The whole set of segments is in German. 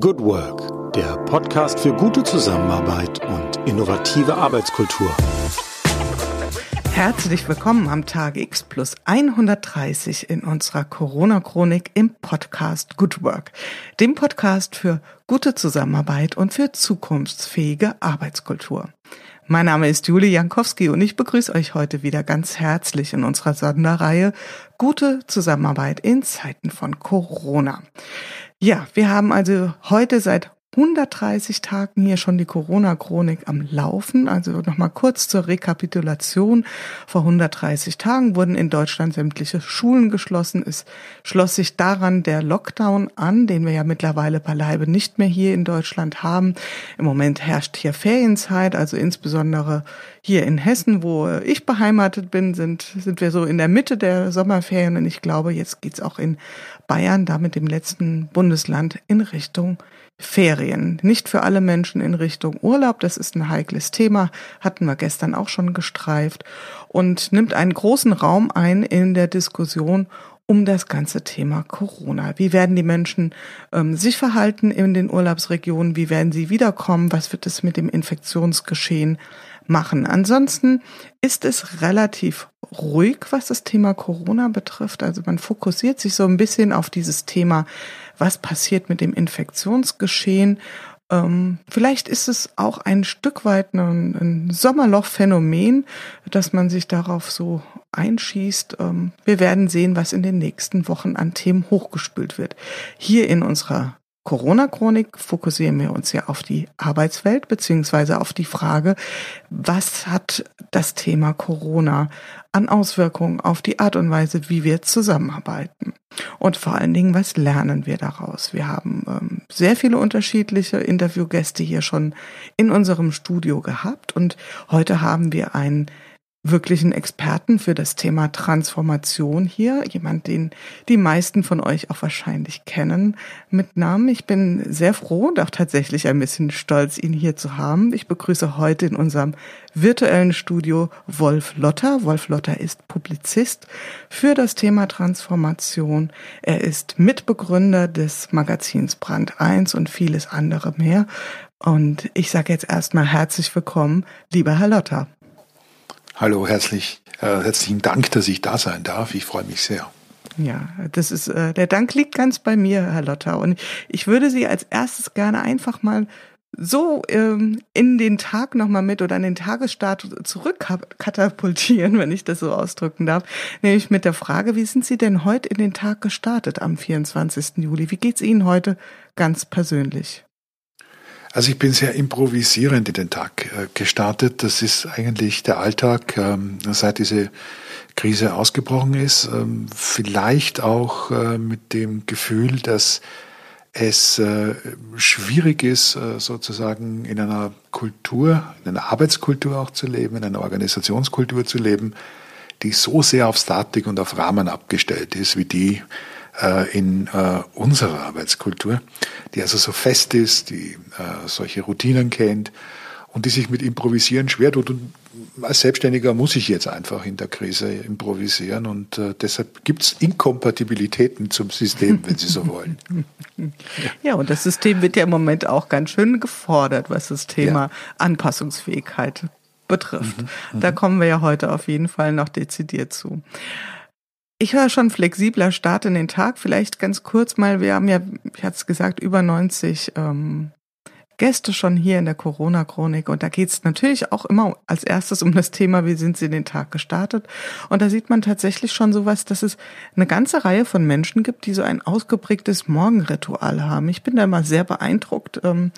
Good Work, der Podcast für gute Zusammenarbeit und innovative Arbeitskultur. Herzlich willkommen am Tag X plus 130 in unserer Corona-Chronik im Podcast Good Work, dem Podcast für gute Zusammenarbeit und für zukunftsfähige Arbeitskultur. Mein Name ist Julie Jankowski und ich begrüße euch heute wieder ganz herzlich in unserer Sonderreihe Gute Zusammenarbeit in Zeiten von Corona. Ja, wir haben also heute seit 130 Tagen hier schon die Corona-Chronik am Laufen. Also nochmal kurz zur Rekapitulation. Vor 130 Tagen wurden in Deutschland sämtliche Schulen geschlossen. Es schloss sich daran der Lockdown an, den wir ja mittlerweile beileibe nicht mehr hier in Deutschland haben. Im Moment herrscht hier Ferienzeit, also insbesondere hier in Hessen, wo ich beheimatet bin, sind, sind wir so in der Mitte der Sommerferien. Und ich glaube, jetzt geht's auch in Bayern, damit dem letzten Bundesland, in Richtung Ferien. Nicht für alle Menschen in Richtung Urlaub. Das ist ein heikles Thema. Hatten wir gestern auch schon gestreift und nimmt einen großen Raum ein in der Diskussion um das ganze Thema Corona. Wie werden die Menschen ähm, sich verhalten in den Urlaubsregionen? Wie werden sie wiederkommen? Was wird es mit dem Infektionsgeschehen machen? Ansonsten ist es relativ ruhig, was das Thema Corona betrifft. Also man fokussiert sich so ein bisschen auf dieses Thema was passiert mit dem Infektionsgeschehen. Ähm, vielleicht ist es auch ein Stück weit ein, ein Sommerlochphänomen, dass man sich darauf so einschießt. Ähm, wir werden sehen, was in den nächsten Wochen an Themen hochgespült wird. Hier in unserer Corona-Chronik fokussieren wir uns ja auf die Arbeitswelt beziehungsweise auf die Frage, was hat das Thema Corona an Auswirkungen auf die Art und Weise, wie wir zusammenarbeiten. Und vor allen Dingen, was lernen wir daraus? Wir haben ähm, sehr viele unterschiedliche Interviewgäste hier schon in unserem Studio gehabt und heute haben wir einen wirklichen Experten für das Thema Transformation hier, jemand, den die meisten von euch auch wahrscheinlich kennen mit Namen. Ich bin sehr froh und auch tatsächlich ein bisschen stolz, ihn hier zu haben. Ich begrüße heute in unserem virtuellen Studio Wolf Lotter. Wolf Lotter ist Publizist für das Thema Transformation. Er ist Mitbegründer des Magazins Brand 1 und vieles andere mehr. Und ich sage jetzt erstmal herzlich willkommen, lieber Herr Lotter. Hallo, herzlich, äh, herzlichen Dank, dass ich da sein darf. Ich freue mich sehr. Ja, das ist äh, der Dank liegt ganz bei mir, Herr Lotter. Und ich würde Sie als erstes gerne einfach mal so ähm, in den Tag nochmal mit oder an den Tagesstart zurückkatapultieren, wenn ich das so ausdrücken darf. Nämlich mit der Frage, wie sind Sie denn heute in den Tag gestartet am 24. Juli? Wie geht's Ihnen heute ganz persönlich? Also ich bin sehr improvisierend in den Tag äh, gestartet. Das ist eigentlich der Alltag, ähm, seit diese Krise ausgebrochen ist. Ähm, vielleicht auch äh, mit dem Gefühl, dass es äh, schwierig ist, sozusagen in einer Kultur, in einer Arbeitskultur auch zu leben, in einer Organisationskultur zu leben, die so sehr auf Statik und auf Rahmen abgestellt ist, wie die in äh, unserer Arbeitskultur, die also so fest ist, die äh, solche Routinen kennt und die sich mit Improvisieren schwer tut. Und als Selbstständiger muss ich jetzt einfach in der Krise improvisieren und äh, deshalb gibt es Inkompatibilitäten zum System, wenn Sie so wollen. Ja, und das System wird ja im Moment auch ganz schön gefordert, was das Thema ja. Anpassungsfähigkeit betrifft. Mhm, mhm. da kommen wir ja heute auf jeden Fall noch dezidiert zu. Ich höre schon flexibler Start in den Tag. Vielleicht ganz kurz mal, wir haben ja, ich hatte es gesagt, über 90 ähm, Gäste schon hier in der Corona-Chronik. Und da geht es natürlich auch immer als erstes um das Thema, wie sind sie den Tag gestartet. Und da sieht man tatsächlich schon sowas, dass es eine ganze Reihe von Menschen gibt, die so ein ausgeprägtes Morgenritual haben. Ich bin da immer sehr beeindruckt. Ähm,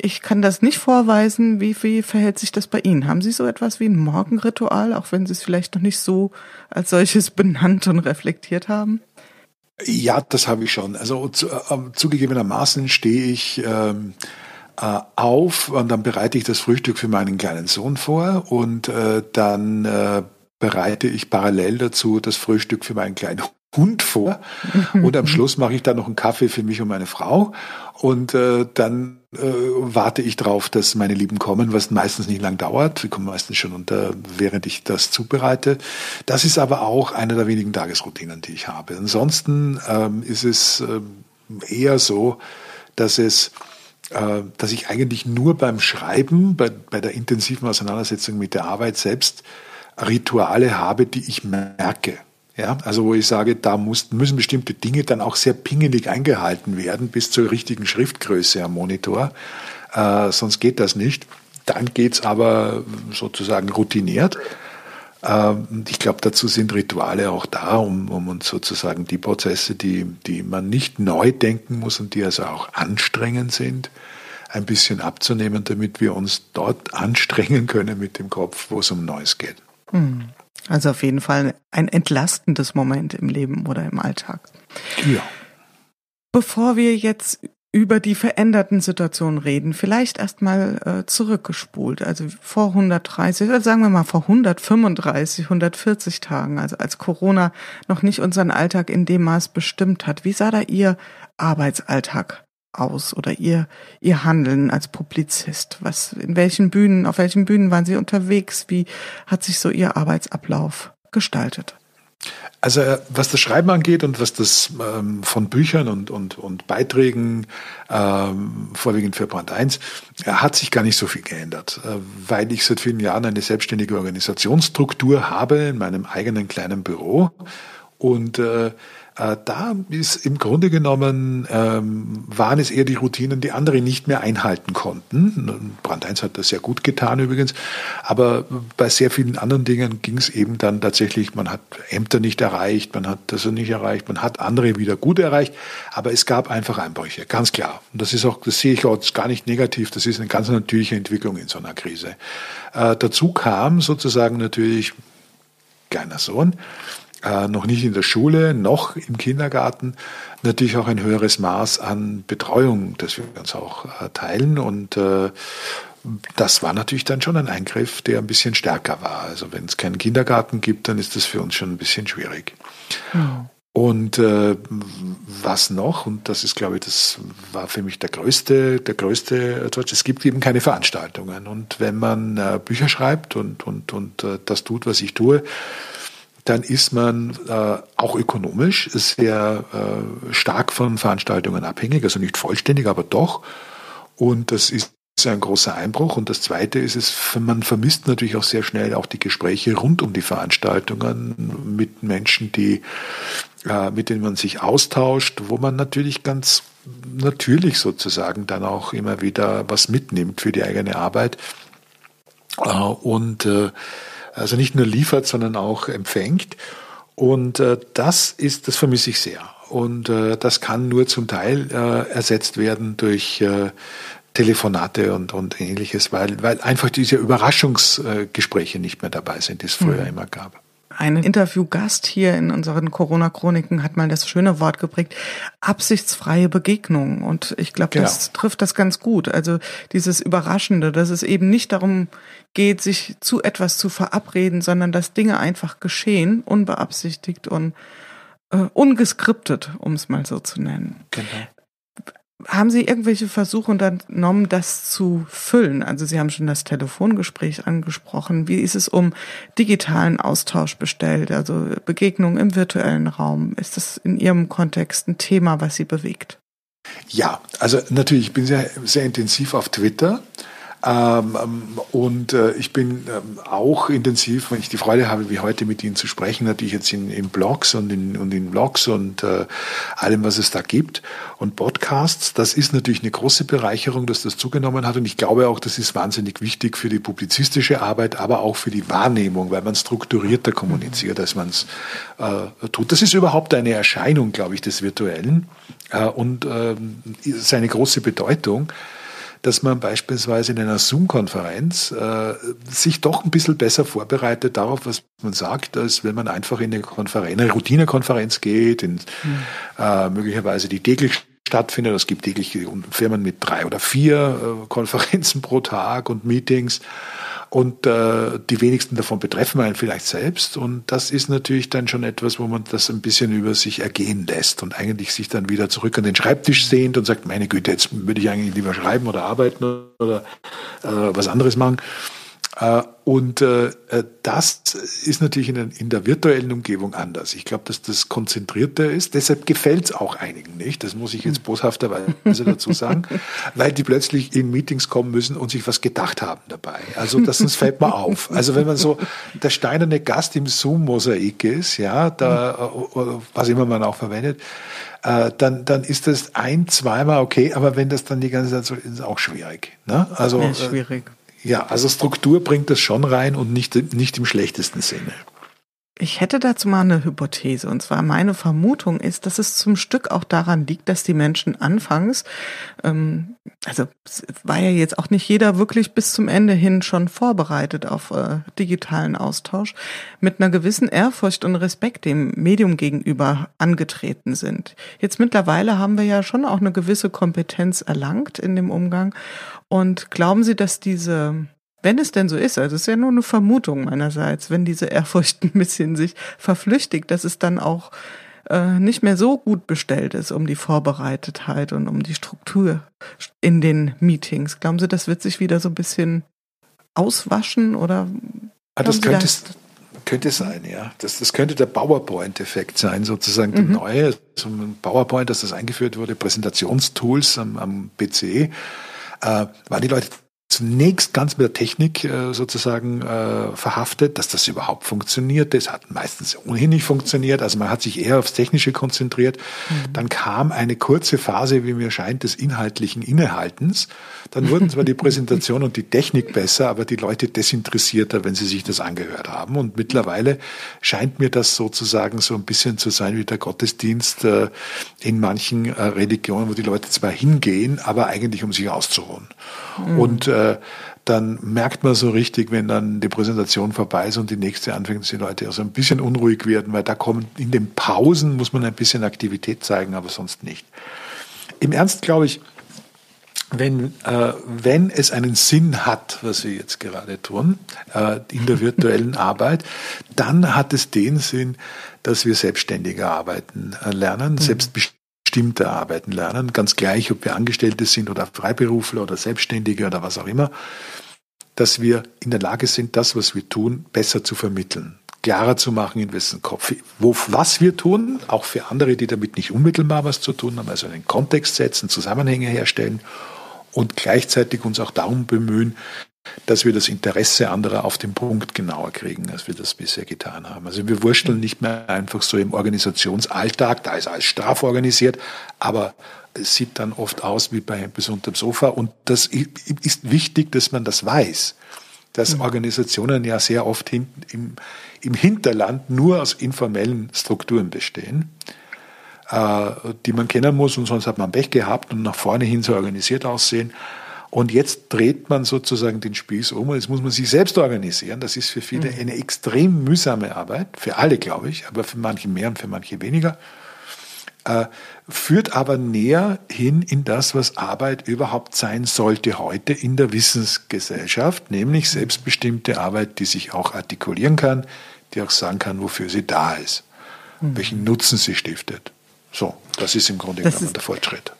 ich kann das nicht vorweisen. Wie, wie verhält sich das bei Ihnen? Haben Sie so etwas wie ein Morgenritual, auch wenn Sie es vielleicht noch nicht so als solches benannt und reflektiert haben? Ja, das habe ich schon. Also zu, äh, zugegebenermaßen stehe ich ähm, äh, auf und dann bereite ich das Frühstück für meinen kleinen Sohn vor und äh, dann äh, bereite ich parallel dazu das Frühstück für meinen kleinen Hund vor und am Schluss mache ich dann noch einen Kaffee für mich und meine Frau und äh, dann äh, warte ich drauf, dass meine Lieben kommen, was meistens nicht lang dauert. Die kommen meistens schon unter, während ich das zubereite. Das ist aber auch eine der wenigen Tagesroutinen, die ich habe. Ansonsten ähm, ist es äh, eher so, dass es äh, dass ich eigentlich nur beim Schreiben, bei, bei der intensiven Auseinandersetzung mit der Arbeit selbst Rituale habe, die ich merke. Ja, also wo ich sage, da muss, müssen bestimmte Dinge dann auch sehr pingelig eingehalten werden bis zur richtigen Schriftgröße am Monitor. Äh, sonst geht das nicht. Dann geht's aber sozusagen routiniert. Ähm, ich glaube, dazu sind Rituale auch da, um, um uns sozusagen die Prozesse, die, die man nicht neu denken muss und die also auch anstrengend sind, ein bisschen abzunehmen, damit wir uns dort anstrengen können mit dem Kopf, wo es um Neues geht. Hm. Also auf jeden Fall ein entlastendes Moment im Leben oder im Alltag. Ja. Bevor wir jetzt über die veränderten Situationen reden, vielleicht erstmal äh, zurückgespult, also vor 130, oder sagen wir mal vor 135, 140 Tagen, also als Corona noch nicht unseren Alltag in dem Maß bestimmt hat. Wie sah da Ihr Arbeitsalltag aus oder Ihr, Ihr Handeln als Publizist? Was, in welchen Bühnen, auf welchen Bühnen waren Sie unterwegs? Wie hat sich so Ihr Arbeitsablauf gestaltet? Also äh, was das Schreiben angeht und was das ähm, von Büchern und, und, und Beiträgen, ähm, vorwiegend für Brand 1, äh, hat sich gar nicht so viel geändert, äh, weil ich seit vielen Jahren eine selbstständige Organisationsstruktur habe in meinem eigenen kleinen Büro. Und äh, da ist im Grunde genommen, ähm, waren es eher die Routinen, die andere nicht mehr einhalten konnten. Brand 1 hat das sehr gut getan übrigens, aber bei sehr vielen anderen Dingen ging es eben dann tatsächlich, man hat Ämter nicht erreicht, man hat das nicht erreicht, man hat andere wieder gut erreicht, aber es gab einfach Einbrüche, ganz klar. Und das ist auch, das sehe ich auch gar nicht negativ, das ist eine ganz natürliche Entwicklung in so einer Krise. Äh, dazu kam sozusagen natürlich kleiner Sohn, äh, noch nicht in der Schule, noch im Kindergarten, natürlich auch ein höheres Maß an Betreuung, das wir uns auch äh, teilen. Und äh, das war natürlich dann schon ein Eingriff, der ein bisschen stärker war. Also wenn es keinen Kindergarten gibt, dann ist das für uns schon ein bisschen schwierig. Mhm. Und äh, was noch, und das ist, glaube ich, das war für mich der größte, der größte Deutsch, es gibt eben keine Veranstaltungen. Und wenn man Bücher schreibt und, und, und das tut, was ich tue, dann ist man äh, auch ökonomisch sehr äh, stark von Veranstaltungen abhängig, also nicht vollständig, aber doch. Und das ist ein großer Einbruch. Und das Zweite ist es, man vermisst natürlich auch sehr schnell auch die Gespräche rund um die Veranstaltungen mit Menschen, die, äh, mit denen man sich austauscht, wo man natürlich ganz natürlich sozusagen dann auch immer wieder was mitnimmt für die eigene Arbeit. Äh, und äh, also nicht nur liefert, sondern auch empfängt. Und äh, das ist, das vermisse ich sehr. Und äh, das kann nur zum Teil äh, ersetzt werden durch äh, Telefonate und, und ähnliches, weil, weil einfach diese Überraschungsgespräche nicht mehr dabei sind, die es früher mhm. immer gab. Ein Interviewgast hier in unseren Corona-Chroniken hat mal das schöne Wort geprägt, absichtsfreie Begegnung. Und ich glaube, genau. das trifft das ganz gut. Also dieses Überraschende, dass es eben nicht darum geht, sich zu etwas zu verabreden, sondern dass Dinge einfach geschehen, unbeabsichtigt und äh, ungeskriptet, um es mal so zu nennen. Genau. Haben Sie irgendwelche Versuche unternommen, das zu füllen? Also Sie haben schon das Telefongespräch angesprochen. Wie ist es um digitalen Austausch bestellt, also Begegnungen im virtuellen Raum? Ist das in Ihrem Kontext ein Thema, was Sie bewegt? Ja, also natürlich, ich bin sehr, sehr intensiv auf Twitter und äh, ich bin ähm, auch intensiv, wenn ich die Freude habe, wie heute mit Ihnen zu sprechen, natürlich jetzt in, in Blogs und in, und in Blogs und äh, allem, was es da gibt. Und Podcasts, das ist natürlich eine große Bereicherung, dass das zugenommen hat. Und ich glaube auch, das ist wahnsinnig wichtig für die publizistische Arbeit, aber auch für die Wahrnehmung, weil man strukturierter kommuniziert, als man es äh, tut. Das ist überhaupt eine Erscheinung, glaube ich, des Virtuellen äh, und äh, seine große Bedeutung dass man beispielsweise in einer Zoom-Konferenz äh, sich doch ein bisschen besser vorbereitet darauf, was man sagt, als wenn man einfach in eine, Konferenz, eine Routinekonferenz geht, in, mhm. äh, möglicherweise die täglich stattfindet. Es gibt täglich Firmen mit drei oder vier äh, Konferenzen pro Tag und Meetings. Und äh, die wenigsten davon betreffen einen vielleicht selbst. Und das ist natürlich dann schon etwas, wo man das ein bisschen über sich ergehen lässt und eigentlich sich dann wieder zurück an den Schreibtisch sehnt und sagt, meine Güte, jetzt würde ich eigentlich lieber schreiben oder arbeiten oder äh, was anderes machen. Äh, und äh, äh, das ist natürlich in der virtuellen Umgebung anders. Ich glaube, dass das konzentrierter ist. Deshalb gefällt es auch einigen nicht. Das muss ich jetzt boshafterweise dazu sagen, weil die plötzlich in Meetings kommen müssen und sich was gedacht haben dabei. Also das uns fällt mal auf. Also wenn man so der steinerne Gast im Zoom-Mosaik ist, ja, da was immer man auch verwendet, dann, dann ist das ein, zweimal okay, aber wenn das dann die ganze Zeit so ist, ist es auch schwierig. Ne? Also, ja, schwierig. Ja, also Struktur bringt das schon rein und nicht, nicht im schlechtesten Sinne. Ich hätte dazu mal eine Hypothese. Und zwar meine Vermutung ist, dass es zum Stück auch daran liegt, dass die Menschen anfangs, ähm, also war ja jetzt auch nicht jeder wirklich bis zum Ende hin schon vorbereitet auf äh, digitalen Austausch, mit einer gewissen Ehrfurcht und Respekt dem Medium gegenüber angetreten sind. Jetzt mittlerweile haben wir ja schon auch eine gewisse Kompetenz erlangt in dem Umgang. Und glauben Sie, dass diese wenn es denn so ist, also es ist ja nur eine Vermutung meinerseits, wenn diese Ehrfurcht ein bisschen sich verflüchtigt, dass es dann auch äh, nicht mehr so gut bestellt ist um die Vorbereitetheit und um die Struktur in den Meetings. Glauben Sie, das wird sich wieder so ein bisschen auswaschen oder? Ah, das könnte es, könnte sein, ja. Das, das könnte der PowerPoint-Effekt sein, sozusagen der mhm. neue. So ein PowerPoint, dass das eingeführt wurde, Präsentationstools am, am PC, äh, waren die Leute zunächst ganz mit der Technik äh, sozusagen äh, verhaftet, dass das überhaupt funktioniert. Das hat meistens ohnehin nicht funktioniert. Also man hat sich eher aufs Technische konzentriert. Mhm. Dann kam eine kurze Phase, wie mir scheint, des inhaltlichen Innehaltens. Dann wurden zwar die Präsentation und die Technik besser, aber die Leute desinteressierter, wenn sie sich das angehört haben. Und mittlerweile scheint mir das sozusagen so ein bisschen zu sein wie der Gottesdienst äh, in manchen äh, Religionen, wo die Leute zwar hingehen, aber eigentlich um sich auszuruhen. Mhm. Und äh, dann merkt man so richtig, wenn dann die Präsentation vorbei ist und die nächste anfängt, dass die Leute auch so ein bisschen unruhig werden, weil da kommen in den Pausen muss man ein bisschen Aktivität zeigen, aber sonst nicht. Im Ernst glaube ich, wenn, äh, wenn es einen Sinn hat, was wir jetzt gerade tun, äh, in der virtuellen Arbeit, dann hat es den Sinn, dass wir selbstständiger arbeiten äh, lernen, mhm. Selbstbestimmter arbeiten lernen, ganz gleich, ob wir Angestellte sind oder Freiberufler oder Selbstständige oder was auch immer, dass wir in der Lage sind, das, was wir tun, besser zu vermitteln klarer zu machen, in wessen Kopf, wo, was wir tun, auch für andere, die damit nicht unmittelbar was zu tun haben, also einen Kontext setzen, Zusammenhänge herstellen und gleichzeitig uns auch darum bemühen, dass wir das Interesse anderer auf den Punkt genauer kriegen, als wir das bisher getan haben. Also wir wursteln nicht mehr einfach so im Organisationsalltag, da ist alles straff organisiert, aber es sieht dann oft aus wie bei bis unterm Sofa und das ist wichtig, dass man das weiß, dass mhm. Organisationen ja sehr oft im, im Hinterland nur aus informellen Strukturen bestehen die man kennen muss und sonst hat man Pech gehabt und nach vorne hin so organisiert aussehen. Und jetzt dreht man sozusagen den Spieß um und jetzt muss man sich selbst organisieren. Das ist für viele mhm. eine extrem mühsame Arbeit, für alle glaube ich, aber für manche mehr und für manche weniger. Äh, führt aber näher hin in das, was Arbeit überhaupt sein sollte heute in der Wissensgesellschaft, nämlich selbstbestimmte Arbeit, die sich auch artikulieren kann, die auch sagen kann, wofür sie da ist, mhm. welchen Nutzen sie stiftet. So, das ist im Grunde genommen der Fortschritt.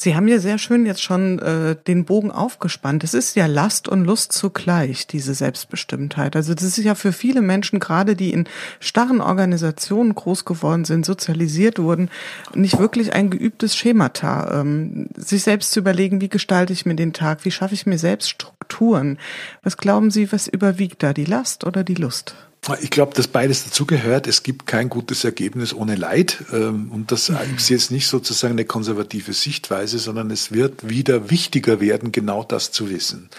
Sie haben ja sehr schön jetzt schon äh, den Bogen aufgespannt. Es ist ja Last und Lust zugleich, diese Selbstbestimmtheit. Also das ist ja für viele Menschen, gerade die in starren Organisationen groß geworden sind, sozialisiert wurden, nicht wirklich ein geübtes Schemata. Ähm, sich selbst zu überlegen, wie gestalte ich mir den Tag, wie schaffe ich mir selbst Strukturen. Was glauben Sie, was überwiegt da, die Last oder die Lust? Ich glaube, dass beides dazugehört. Es gibt kein gutes Ergebnis ohne Leid. Ähm, und das ist jetzt nicht sozusagen eine konservative Sichtweise, sondern es wird wieder wichtiger werden, genau das zu wissen.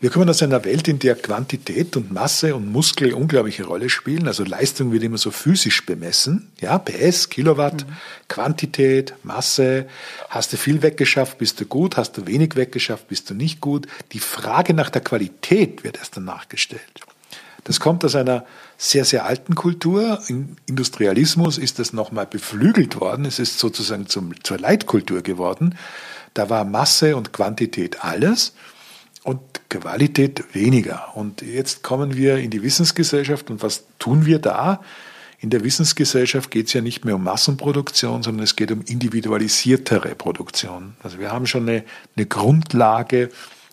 Wir kommen aus einer Welt, in der Quantität und Masse und Muskel unglaubliche Rolle spielen. Also Leistung wird immer so physisch bemessen. Ja, PS, Kilowatt, mhm. Quantität, Masse. Hast du viel weggeschafft, bist du gut. Hast du wenig weggeschafft, bist du nicht gut. Die Frage nach der Qualität wird erst danach gestellt. Das kommt aus einer sehr, sehr alten Kultur. Im Industrialismus ist das nochmal beflügelt worden. Es ist sozusagen zum, zur Leitkultur geworden. Da war Masse und Quantität alles und Qualität weniger. Und jetzt kommen wir in die Wissensgesellschaft und was tun wir da? In der Wissensgesellschaft geht es ja nicht mehr um Massenproduktion, sondern es geht um individualisiertere Produktion. Also wir haben schon eine, eine Grundlage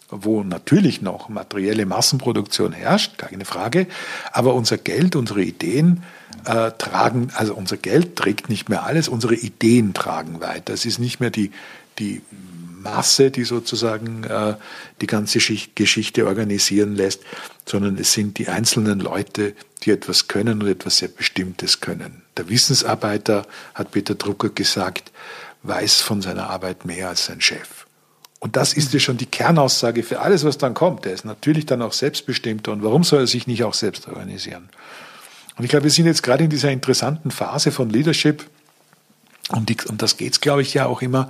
wo natürlich noch materielle Massenproduktion herrscht, keine Frage, aber unser Geld, unsere Ideen äh, tragen, also unser Geld trägt nicht mehr alles, unsere Ideen tragen weiter. Es ist nicht mehr die, die Masse, die sozusagen äh, die ganze Geschichte organisieren lässt, sondern es sind die einzelnen Leute, die etwas können und etwas sehr Bestimmtes können. Der Wissensarbeiter, hat Peter Drucker gesagt, weiß von seiner Arbeit mehr als sein Chef. Und das ist ja schon die Kernaussage für alles, was dann kommt. Er ist natürlich dann auch selbstbestimmter. Und warum soll er sich nicht auch selbst organisieren? Und ich glaube, wir sind jetzt gerade in dieser interessanten Phase von Leadership. Und, die, und das geht's, glaube ich, ja auch immer,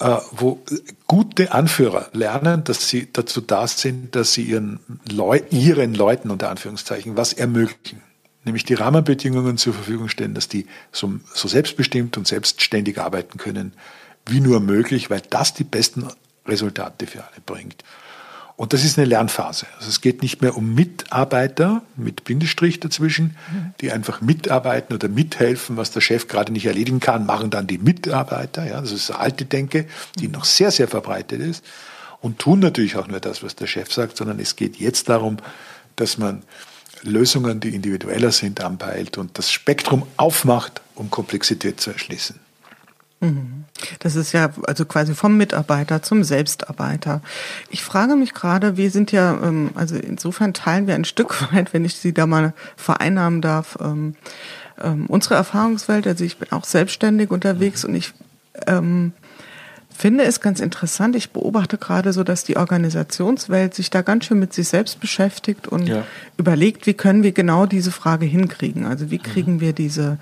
äh, wo gute Anführer lernen, dass sie dazu da sind, dass sie ihren, Leu ihren Leuten unter Anführungszeichen was ermöglichen. Nämlich die Rahmenbedingungen zur Verfügung stellen, dass die so, so selbstbestimmt und selbstständig arbeiten können, wie nur möglich, weil das die besten Resultate für alle bringt. Und das ist eine Lernphase. Also es geht nicht mehr um Mitarbeiter mit Bindestrich dazwischen, die einfach mitarbeiten oder mithelfen, was der Chef gerade nicht erledigen kann, machen dann die Mitarbeiter. Ja, das ist eine alte Denke, die noch sehr, sehr verbreitet ist und tun natürlich auch nur das, was der Chef sagt, sondern es geht jetzt darum, dass man Lösungen, die individueller sind, anpeilt und das Spektrum aufmacht, um Komplexität zu erschließen. Mhm. Das ist ja also quasi vom Mitarbeiter zum Selbstarbeiter. Ich frage mich gerade, wir sind ja, ähm, also insofern teilen wir ein Stück weit, wenn ich Sie da mal vereinnahmen darf, ähm, ähm, unsere Erfahrungswelt. Also ich bin auch selbstständig unterwegs und ich finde es ganz interessant. Ich beobachte gerade so, dass die Organisationswelt sich da ganz schön mit sich selbst beschäftigt und ja. überlegt, wie können wir genau diese Frage hinkriegen. Also wie kriegen wir diese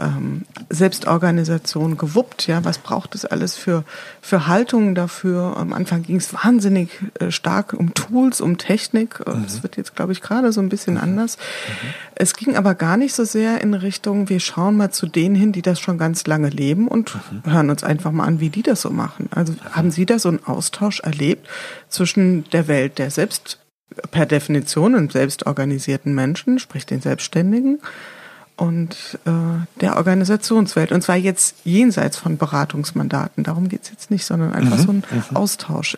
ähm, Selbstorganisation gewuppt. Ja, was braucht es alles für für Haltungen dafür? Am Anfang ging es wahnsinnig äh, stark um Tools, um Technik. Äh, mhm. Das wird jetzt, glaube ich, gerade so ein bisschen mhm. anders. Mhm. Es ging aber gar nicht so sehr in Richtung, wir schauen mal zu denen hin, die das schon ganz lange leben und mhm. hören uns einfach mal an, wie die das so machen. Also haben Sie da so einen Austausch erlebt zwischen der Welt der selbst per Definition und selbstorganisierten Menschen, sprich den Selbstständigen, und äh, der Organisationswelt. Und zwar jetzt jenseits von Beratungsmandaten. Darum geht's jetzt nicht, sondern einfach mhm, so ein mhm. Austausch.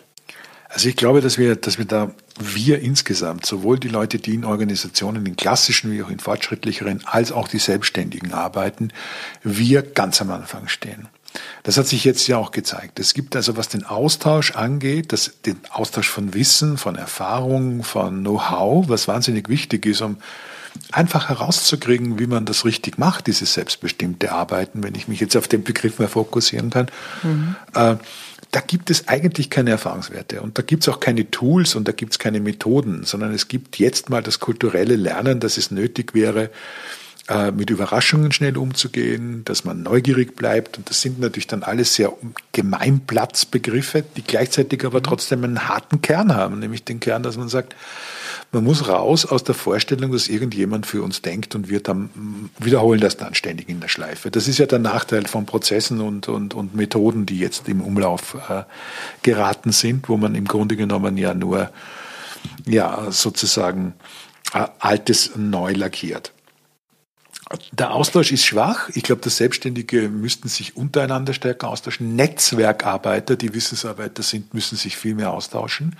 Also ich glaube, dass wir, dass wir da, wir insgesamt, sowohl die Leute, die in Organisationen, in klassischen wie auch in fortschrittlicheren, als auch die Selbstständigen arbeiten, wir ganz am Anfang stehen. Das hat sich jetzt ja auch gezeigt. Es gibt also, was den Austausch angeht, das, den Austausch von Wissen, von Erfahrung, von Know-how, was wahnsinnig wichtig ist, um einfach herauszukriegen, wie man das richtig macht, dieses selbstbestimmte Arbeiten, wenn ich mich jetzt auf den Begriff mal fokussieren kann. Mhm. Äh, da gibt es eigentlich keine Erfahrungswerte und da gibt es auch keine Tools und da gibt es keine Methoden, sondern es gibt jetzt mal das kulturelle Lernen, dass es nötig wäre, äh, mit Überraschungen schnell umzugehen, dass man neugierig bleibt. Und das sind natürlich dann alles sehr Gemeinplatzbegriffe, die gleichzeitig aber mhm. trotzdem einen harten Kern haben, nämlich den Kern, dass man sagt, man muss raus aus der Vorstellung, dass irgendjemand für uns denkt und wir dann wiederholen das dann ständig in der Schleife. Das ist ja der Nachteil von Prozessen und, und, und Methoden, die jetzt im Umlauf äh, geraten sind, wo man im Grunde genommen ja nur ja, sozusagen äh, Altes neu lackiert. Der Austausch ist schwach. Ich glaube, dass Selbstständige müssten sich untereinander stärker austauschen. Netzwerkarbeiter, die Wissensarbeiter sind, müssen sich viel mehr austauschen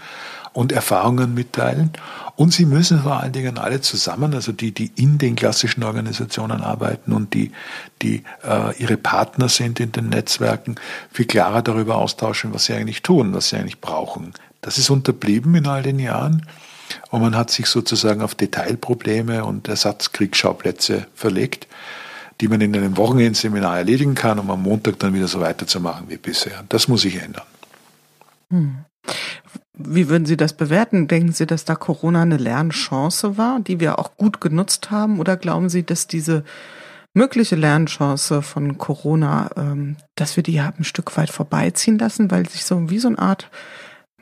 und Erfahrungen mitteilen. Und sie müssen vor allen Dingen alle zusammen, also die, die in den klassischen Organisationen arbeiten und die, die äh, ihre Partner sind in den Netzwerken, viel klarer darüber austauschen, was sie eigentlich tun, was sie eigentlich brauchen. Das ist unterblieben in all den Jahren. Und man hat sich sozusagen auf Detailprobleme und Ersatzkriegsschauplätze verlegt, die man in einem Wochenendseminar erledigen kann, um am Montag dann wieder so weiterzumachen wie bisher. Das muss sich ändern. Hm. Wie würden Sie das bewerten? Denken Sie, dass da Corona eine Lernchance war, die wir auch gut genutzt haben? Oder glauben Sie, dass diese mögliche Lernchance von Corona, ähm, dass wir die haben ein Stück weit vorbeiziehen lassen, weil sich so wie so eine Art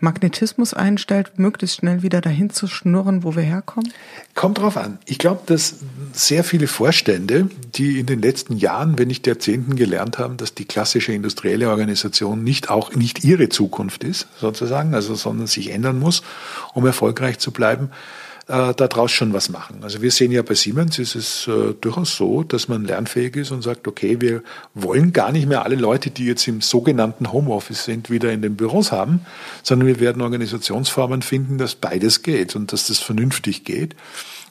Magnetismus einstellt, möglichst schnell wieder dahin zu schnurren, wo wir herkommen? Kommt drauf an. Ich glaube, dass sehr viele Vorstände, die in den letzten Jahren, wenn nicht Jahrzehnten gelernt haben, dass die klassische industrielle Organisation nicht auch nicht ihre Zukunft ist, sozusagen, also sondern sich ändern muss, um erfolgreich zu bleiben, äh, daraus schon was machen. Also wir sehen ja bei Siemens ist es äh, durchaus so, dass man lernfähig ist und sagt, okay, wir wollen gar nicht mehr alle Leute, die jetzt im sogenannten Homeoffice sind, wieder in den Büros haben, sondern wir werden Organisationsformen finden, dass beides geht und dass das vernünftig geht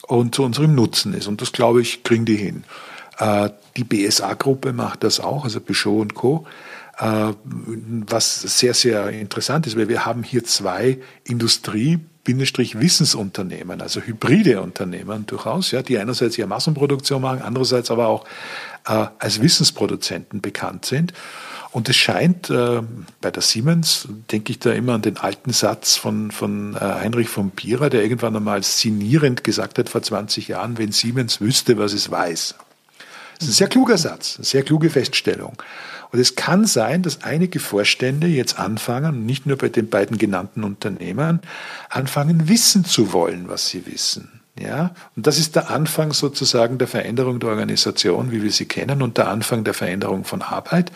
und zu unserem Nutzen ist. Und das, glaube ich, kriegen die hin. Äh, die BSA-Gruppe macht das auch, also Peugeot und Co äh, was sehr, sehr interessant ist, weil wir haben hier zwei Industrie- Wissensunternehmen, also hybride Unternehmen durchaus, ja, die einerseits ihre Massenproduktion machen, andererseits aber auch äh, als Wissensproduzenten bekannt sind. Und es scheint äh, bei der Siemens, denke ich da immer an den alten Satz von, von äh, Heinrich von Bierer, der irgendwann einmal sinnierend gesagt hat vor 20 Jahren, wenn Siemens wüsste, was es weiß. Das ist ein sehr kluger Satz, eine sehr kluge Feststellung. Und es kann sein, dass einige Vorstände jetzt anfangen, nicht nur bei den beiden genannten Unternehmern, anfangen wissen zu wollen, was sie wissen. Ja, und das ist der Anfang sozusagen der Veränderung der Organisation, wie wir sie kennen, und der Anfang der Veränderung von Arbeit.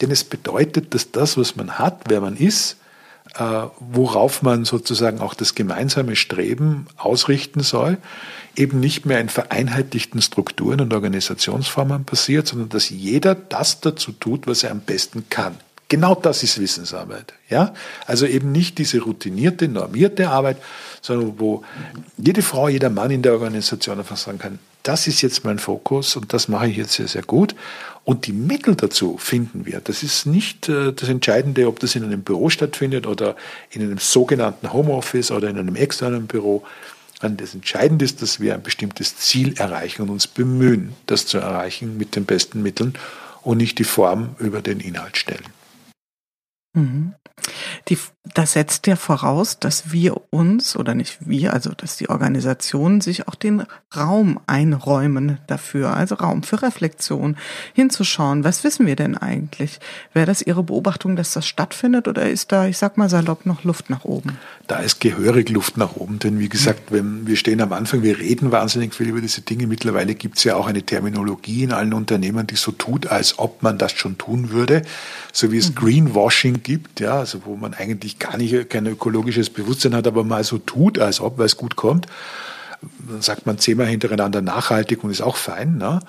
Denn es bedeutet, dass das, was man hat, wer man ist, äh, worauf man sozusagen auch das gemeinsame Streben ausrichten soll, eben nicht mehr in vereinheitlichten Strukturen und Organisationsformen passiert, sondern dass jeder das dazu tut, was er am besten kann. Genau das ist Wissensarbeit. Ja? Also eben nicht diese routinierte, normierte Arbeit, sondern wo jede Frau, jeder Mann in der Organisation einfach sagen kann, das ist jetzt mein Fokus und das mache ich jetzt sehr, sehr gut. Und die Mittel dazu finden wir. Das ist nicht äh, das Entscheidende, ob das in einem Büro stattfindet oder in einem sogenannten Homeoffice oder in einem externen Büro. Das Entscheidende ist, dass wir ein bestimmtes Ziel erreichen und uns bemühen, das zu erreichen mit den besten Mitteln und nicht die Form über den Inhalt stellen. Mhm. Die, das setzt ja voraus, dass wir uns oder nicht wir, also dass die Organisationen sich auch den Raum einräumen dafür, also Raum für Reflexion, hinzuschauen, was wissen wir denn eigentlich? Wäre das Ihre Beobachtung, dass das stattfindet oder ist da, ich sag mal salopp, noch Luft nach oben? Da ist gehörig Luft nach oben, denn wie gesagt, wenn wir stehen am Anfang, wir reden wahnsinnig viel über diese Dinge. Mittlerweile gibt es ja auch eine Terminologie in allen Unternehmen, die so tut, als ob man das schon tun würde, so wie es mhm. Greenwashing gibt, ja, also wo man eigentlich gar nicht kein ökologisches Bewusstsein hat, aber mal so tut, als ob, weil es gut kommt. Dann sagt man zehnmal hintereinander nachhaltig und ist auch fein. Ne?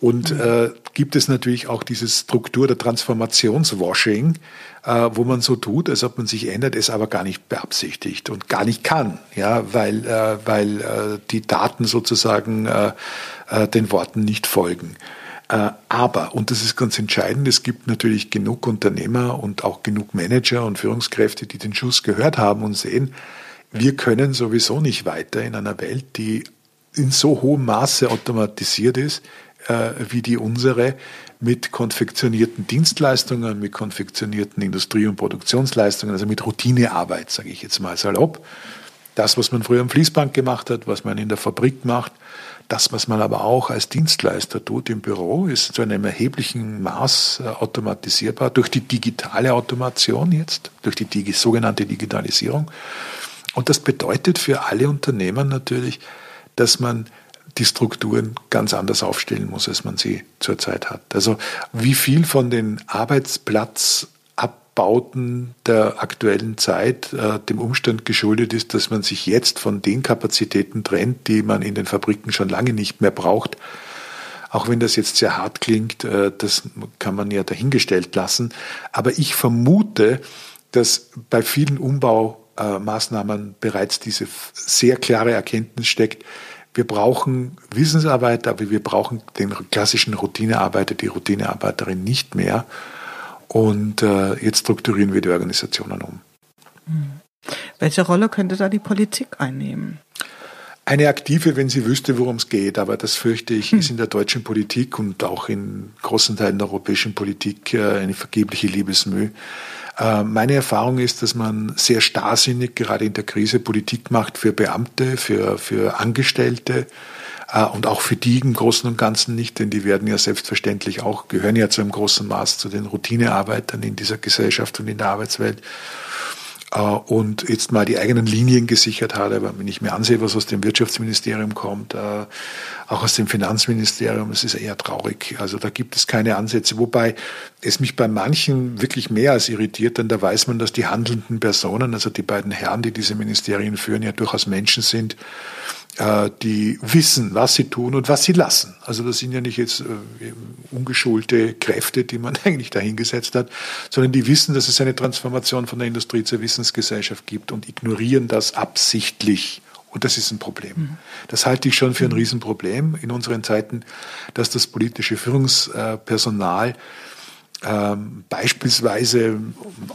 Und mhm. äh, gibt es natürlich auch diese Struktur der Transformationswashing, äh, wo man so tut, als ob man sich ändert, es aber gar nicht beabsichtigt und gar nicht kann, ja, weil, äh, weil äh, die Daten sozusagen äh, äh, den Worten nicht folgen. Äh, aber, und das ist ganz entscheidend, es gibt natürlich genug Unternehmer und auch genug Manager und Führungskräfte, die den Schuss gehört haben und sehen, wir können sowieso nicht weiter in einer Welt, die in so hohem Maße automatisiert ist, äh, wie die unsere, mit konfektionierten Dienstleistungen, mit konfektionierten Industrie- und Produktionsleistungen, also mit Routinearbeit, sage ich jetzt mal salopp. Das, was man früher am Fließband gemacht hat, was man in der Fabrik macht, das, was man aber auch als Dienstleister tut im Büro, ist zu einem erheblichen Maß äh, automatisierbar durch die digitale Automation jetzt, durch die sogenannte Digitalisierung. Und das bedeutet für alle Unternehmen natürlich, dass man die Strukturen ganz anders aufstellen muss, als man sie zurzeit hat. Also wie viel von den Arbeitsplatz Bauten der aktuellen Zeit äh, dem Umstand geschuldet ist, dass man sich jetzt von den Kapazitäten trennt, die man in den Fabriken schon lange nicht mehr braucht. Auch wenn das jetzt sehr hart klingt, äh, das kann man ja dahingestellt lassen. Aber ich vermute, dass bei vielen Umbaumaßnahmen bereits diese sehr klare Erkenntnis steckt, wir brauchen Wissensarbeit, aber wir brauchen den klassischen Routinearbeiter, die Routinearbeiterin nicht mehr. Und äh, jetzt strukturieren wir die Organisationen um. Hm. Welche Rolle könnte da die Politik einnehmen? Eine aktive, wenn sie wüsste, worum es geht. Aber das fürchte ich, hm. ist in der deutschen Politik und auch in großen Teilen der europäischen Politik äh, eine vergebliche Liebesmüh. Äh, meine Erfahrung ist, dass man sehr starrsinnig gerade in der Krise Politik macht für Beamte, für, für Angestellte, und auch für die im Großen und Ganzen nicht, denn die werden ja selbstverständlich auch, gehören ja zu einem großen Maß zu den Routinearbeitern in dieser Gesellschaft und in der Arbeitswelt. äh, und jetzt mal die eigenen Linien gesichert hat. Aber wenn ich mir ansehe, was aus dem Wirtschaftsministerium kommt, äh, auch aus dem Finanzministerium, das ist eher traurig. Also da gibt es keine Ansätze. Wobei es mich bei manchen wirklich mehr als irritiert, denn da weiß man, dass die handelnden Personen, also die beiden Herren, die diese Ministerien führen, ja durchaus Menschen sind, äh, die wissen, was sie tun und was sie lassen. Also das sind ja nicht jetzt äh, ungeschulte Kräfte, die man eigentlich dahingesetzt hat, sondern die wissen, dass es eine Transformation von der Industrie zur Wissensgesellschaft gibt und ignorieren das absichtlich. Und das ist ein Problem. Mhm. Das halte ich schon für ein mhm. Riesenproblem in unseren Zeiten, dass das politische Führungspersonal ähm, beispielsweise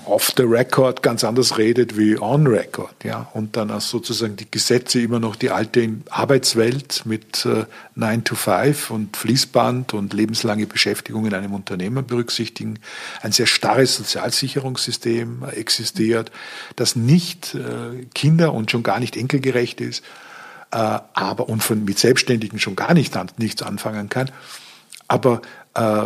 off the record ganz anders redet wie on record, ja, und dann auch sozusagen die Gesetze immer noch die alte Arbeitswelt mit äh, 9 to 5 und Fließband und lebenslange Beschäftigung in einem Unternehmen berücksichtigen, ein sehr starres Sozialsicherungssystem existiert, das nicht äh, kinder- und schon gar nicht enkelgerecht ist, äh, aber und von, mit Selbstständigen schon gar nicht an, nichts anfangen kann. Aber äh,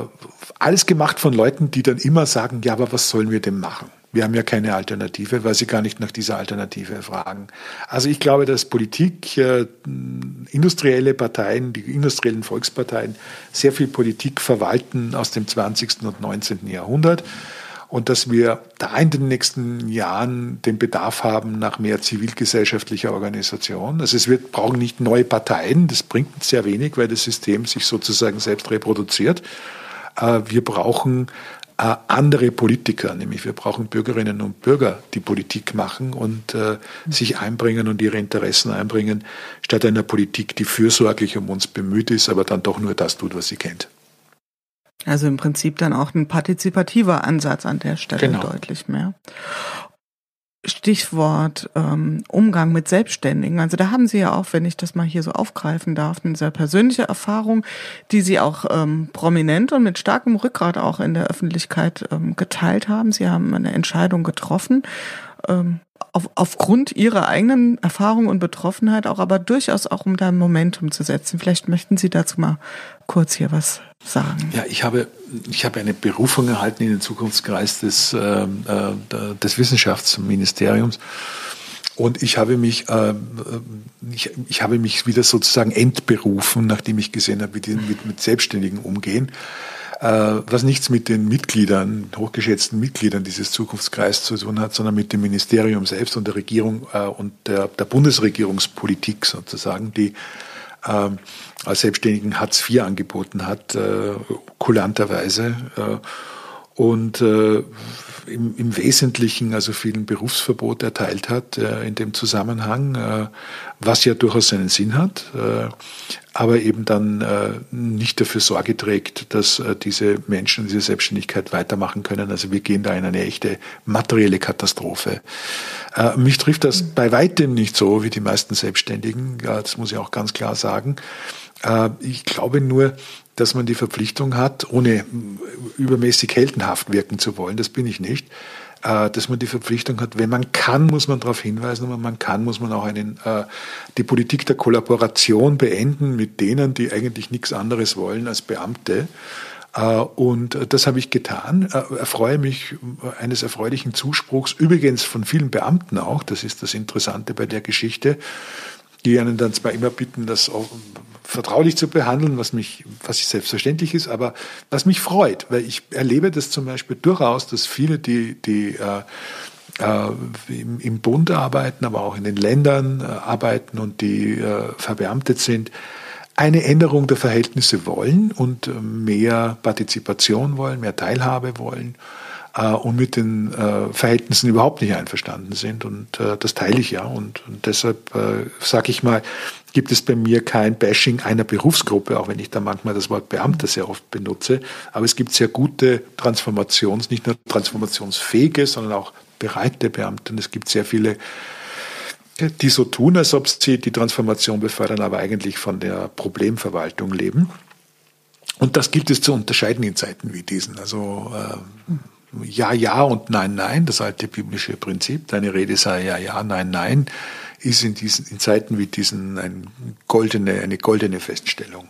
alles gemacht von Leuten, die dann immer sagen, ja, aber was sollen wir denn machen? Wir haben ja keine Alternative, weil sie gar nicht nach dieser Alternative fragen. Also ich glaube, dass Politik, äh, industrielle Parteien, die industriellen Volksparteien sehr viel Politik verwalten aus dem 20. und 19. Jahrhundert und dass wir da in den nächsten Jahren den Bedarf haben nach mehr zivilgesellschaftlicher Organisation. Also es wird, brauchen nicht neue Parteien, das bringt sehr wenig, weil das System sich sozusagen selbst reproduziert. Äh, wir brauchen äh, andere Politiker, nämlich wir brauchen Bürgerinnen und Bürger, die Politik machen und äh, sich einbringen und ihre Interessen einbringen, statt einer Politik, die fürsorglich um uns bemüht ist, aber dann doch nur das tut, was sie kennt. Also im Prinzip dann auch ein partizipativer Ansatz an der Stelle genau. deutlich mehr. Stichwort ähm, Umgang mit Selbstständigen. Also da haben Sie ja auch, wenn ich das mal hier so aufgreifen darf, eine sehr persönliche Erfahrung, die Sie auch ähm, prominent und mit starkem Rückgrat auch in der Öffentlichkeit ähm, geteilt haben. Sie haben eine Entscheidung getroffen, ähm, auf, aufgrund Ihrer eigenen Erfahrung und Betroffenheit auch, aber durchaus auch um da ein Momentum zu setzen. Vielleicht möchten Sie dazu mal kurz hier was sagen. Ja, ich habe, ich habe eine Berufung erhalten in den Zukunftskreis des, äh, des Wissenschaftsministeriums. Und ich habe mich, äh, ich, ich habe mich wieder sozusagen entberufen, nachdem ich gesehen habe, wie die mit, mit Selbstständigen umgehen, äh, was nichts mit den Mitgliedern, hochgeschätzten Mitgliedern dieses Zukunftskreises zu tun hat, sondern mit dem Ministerium selbst und der Regierung äh, und der, der Bundesregierungspolitik sozusagen, die äh, als Selbstständigen Hartz IV angeboten hat, äh, kulanterweise. Und äh, im, im Wesentlichen also vielen Berufsverbot erteilt hat äh, in dem Zusammenhang, äh, was ja durchaus seinen Sinn hat, äh, aber eben dann äh, nicht dafür Sorge trägt, dass äh, diese Menschen diese Selbstständigkeit weitermachen können. Also wir gehen da in eine echte materielle Katastrophe. Äh, mich trifft das bei weitem nicht so wie die meisten Selbstständigen, ja, das muss ich auch ganz klar sagen. Äh, ich glaube nur, dass man die Verpflichtung hat, ohne übermäßig heldenhaft wirken zu wollen, das bin ich nicht, äh, dass man die Verpflichtung hat, wenn man kann, muss man darauf hinweisen, aber man kann, muss man auch einen, äh, die Politik der Kollaboration beenden mit denen, die eigentlich nichts anderes wollen als Beamte. Und das habe ich getan. Erfreue mich eines erfreulichen Zuspruchs, übrigens von vielen Beamten auch. Das ist das Interessante bei der Geschichte die einen dann zwar immer bitten, das vertraulich zu behandeln, was mich, was selbstverständlich ist, aber was mich freut, weil ich erlebe das zum Beispiel durchaus, dass viele, die, die äh, äh, im, Bund arbeiten, aber auch in den Ländern äh, arbeiten und die äh, verbeamtet sind, eine Änderung der Verhältnisse wollen und mehr Partizipation wollen, mehr Teilhabe wollen und mit den Verhältnissen überhaupt nicht einverstanden sind. Und das teile ich ja. Und, deshalb sage ich mal, gibt es bei mir kein Bashing einer Berufsgruppe, auch wenn ich da manchmal das Wort Beamter sehr oft benutze. Aber es gibt sehr gute Transformations, nicht nur transformationsfähige, sondern auch bereite Beamte. Und es gibt sehr viele, die so tun, als ob sie die Transformation befördern, aber eigentlich von der Problemverwaltung leben. Und das gilt es zu unterscheiden in Zeiten wie diesen. Also äh, ja, ja und Nein, Nein, das alte biblische Prinzip. Deine Rede sei Ja, Ja, Nein, Nein, ist in, diesen, in Zeiten wie diesen ein goldene, eine goldene Feststellung.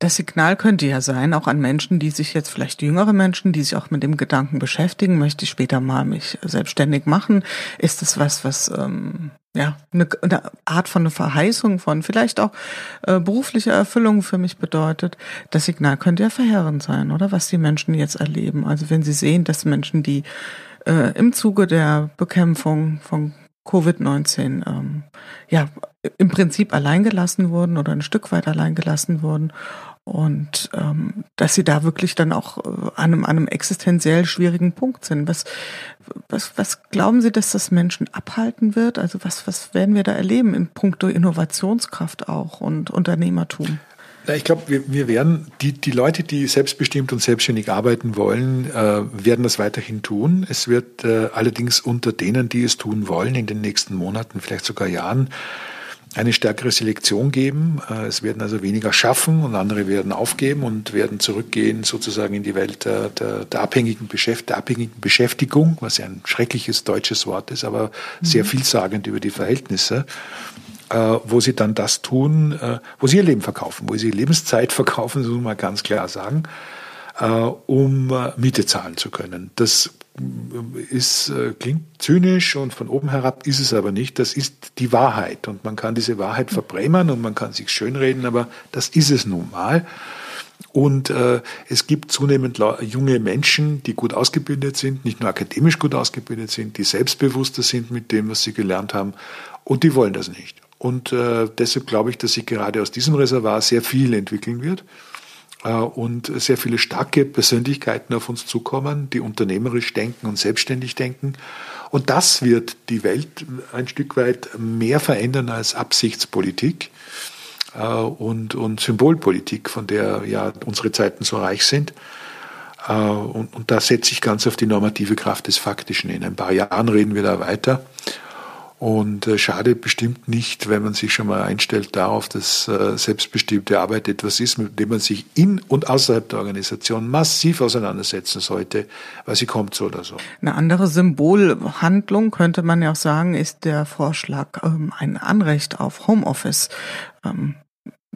Das Signal könnte ja sein, auch an Menschen, die sich jetzt vielleicht jüngere Menschen, die sich auch mit dem Gedanken beschäftigen, möchte ich später mal mich selbstständig machen. Ist das was, was ähm, ja eine, eine Art von eine Verheißung von vielleicht auch äh, beruflicher Erfüllung für mich bedeutet? Das Signal könnte ja verheerend sein, oder was die Menschen jetzt erleben. Also wenn sie sehen, dass Menschen, die äh, im Zuge der Bekämpfung von Covid-19 ähm, ja im Prinzip alleingelassen wurden oder ein Stück weit alleingelassen wurden und ähm, dass sie da wirklich dann auch äh, an, einem, an einem existenziell schwierigen Punkt sind. Was, was, was glauben Sie, dass das Menschen abhalten wird? Also was, was werden wir da erleben in puncto Innovationskraft auch und Unternehmertum? Ja, ich glaube, wir, wir werden, die, die Leute, die selbstbestimmt und selbstständig arbeiten wollen, äh, werden das weiterhin tun. Es wird äh, allerdings unter denen, die es tun wollen, in den nächsten Monaten, vielleicht sogar Jahren, eine stärkere Selektion geben. Äh, es werden also weniger schaffen und andere werden aufgeben und werden zurückgehen sozusagen in die Welt der, der, der abhängigen, Beschäft der abhängigen Beschäftigung, was ja ein schreckliches deutsches Wort ist, aber mhm. sehr vielsagend über die Verhältnisse. Äh, wo sie dann das tun, äh, wo sie ihr Leben verkaufen, wo sie Lebenszeit verkaufen, so mal ganz klar sagen, äh, um Miete zahlen zu können. Das ist, klingt zynisch und von oben herab ist es aber nicht. Das ist die Wahrheit und man kann diese Wahrheit verbrämern und man kann sich schönreden, aber das ist es nun mal. Und äh, es gibt zunehmend junge Menschen, die gut ausgebildet sind, nicht nur akademisch gut ausgebildet sind, die selbstbewusster sind mit dem, was sie gelernt haben, und die wollen das nicht. Und äh, deshalb glaube ich, dass sich gerade aus diesem Reservoir sehr viel entwickeln wird äh, und sehr viele starke Persönlichkeiten auf uns zukommen, die unternehmerisch denken und selbstständig denken. Und das wird die Welt ein Stück weit mehr verändern als Absichtspolitik äh, und, und Symbolpolitik, von der ja unsere Zeiten so reich sind. Äh, und, und da setze ich ganz auf die normative Kraft des Faktischen. In ein paar Jahren reden wir da weiter. Und äh, schade bestimmt nicht, wenn man sich schon mal einstellt darauf, dass äh, selbstbestimmte Arbeit etwas ist, mit dem man sich in und außerhalb der Organisation massiv auseinandersetzen sollte, weil sie kommt so oder so. Eine andere Symbolhandlung könnte man ja auch sagen, ist der Vorschlag, ähm, ein Anrecht auf Homeoffice ähm,